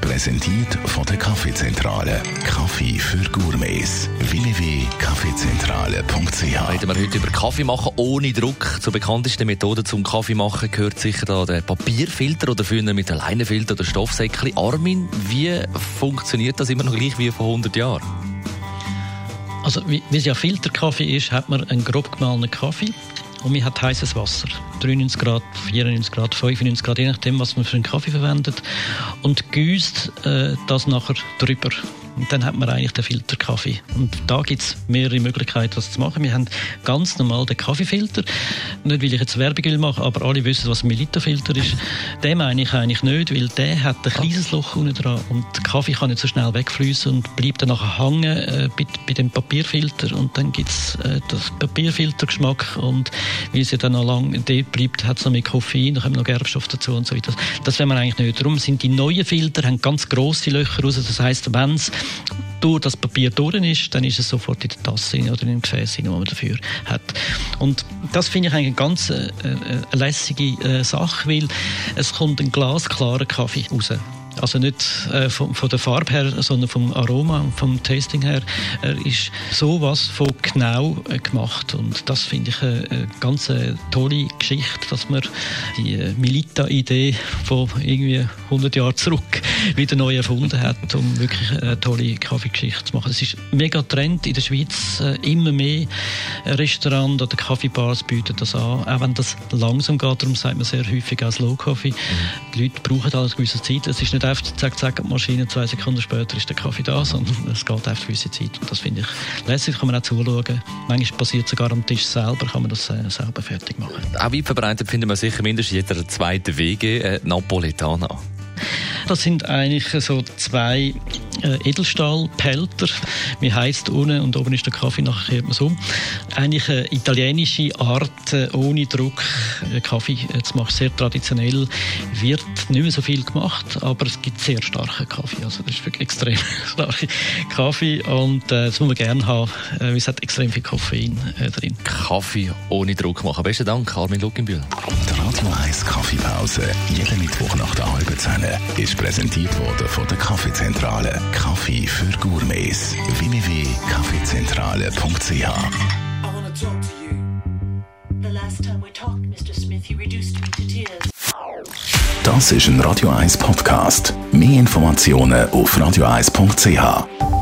Präsentiert von der Kaffeezentrale. Kaffee für Gourmets. www.kaffeezentrale.ch Reden wir heute über Kaffee machen ohne Druck. Zur bekanntesten Methode zum Kaffee machen gehört sicher da der Papierfilter oder früher mit einem Leinenfilter oder Stoffsäckchen. Armin, wie funktioniert das immer noch gleich wie vor 100 Jahren? Also, wie, wie es ja Filterkaffee ist, hat man einen grob gemahlenen Kaffee und man hat heißes Wasser. 93 Grad, 94 Grad, 95 Grad, je nachdem, was man für einen Kaffee verwendet. Und gießt äh, das nachher drüber. Und dann hat man eigentlich den Filterkaffee. Und da gibt es mehrere Möglichkeiten, das zu machen. Wir haben ganz normal den Kaffeefilter. Nicht, weil ich jetzt Werbung will machen, aber alle wissen, was ein Melita-Filter ist. Den meine ich eigentlich nicht, weil der hat ein kleines Loch unten dran und der Kaffee kann nicht so schnell wegfließen und bleibt dann nachher hängen äh, bei, bei, dem Papierfilter. Und dann gibt es äh, das Papierfiltergeschmack und weil es ja dann noch lange dort bleibt, hat es noch mehr Koffein, dann kommen noch Gerbstoff dazu und so weiter. Das, will man eigentlich nicht. Darum sind die neuen Filter haben ganz grosse Löcher raus. Das heisst, wenn es durch das Papier durch ist, dann ist es sofort in der Tasse oder in dem Gefäß, das man dafür hat. Und das finde ich eigentlich eine ganz äh, äh, lässige äh, Sache, weil es kommt ein glasklarer Kaffee raus. Also nicht äh, von, von, der Farbe her, sondern vom Aroma, vom Tasting her. Er ist sowas von genau äh, gemacht. Und das finde ich eine, eine ganz äh, tolle Geschichte, dass man die äh, Milita-Idee von irgendwie 100 Jahren zurück wieder neu erfunden hat, um wirklich eine tolle Kaffeegeschichte zu machen. Es ist mega Trend in der Schweiz. Äh, immer mehr Restaurants oder Kaffeebars bieten das an. Auch wenn das langsam geht, darum sagt man sehr häufig auch Slow Coffee. Mhm. Die Leute brauchen alles eine gewisse Zeit. Es ist nicht einfach zack, zack, die Maschine, zwei Sekunden später ist der Kaffee da, sondern es geht einfach eine gewisse Zeit. Und das finde ich lässig, kann man auch zuschauen. Manchmal passiert sogar am Tisch selber, kann man das äh, selber fertig machen. Auch weit verbreitet finden wir sicher mindestens jeder zweite Wege äh, Napoletana. Das sind eigentlich so zwei äh, Edelstahlpelter. Wie heißt unten und oben ist der Kaffee, nachher kehrt man so. Eigentlich eine italienische Art, äh, ohne Druck äh, Kaffee äh, zu machen. Sehr traditionell. Wird nicht mehr so viel gemacht, aber es gibt sehr starken Kaffee. Also das ist wirklich extrem starker Kaffee und äh, das muss man gerne haben. Äh, es hat extrem viel Koffein äh, drin. Kaffee ohne Druck machen. Besten Dank, Armin Luckenbühl. 1 Kaffeepause, jeden Mittwoch nach der halben Zehn, ist präsentiert worden von der Kaffeezentrale. Kaffee für Gourmets. www.kaffeezentrale.ch Das ist ein Radio 1 Podcast. Mehr Informationen auf radio1.ch.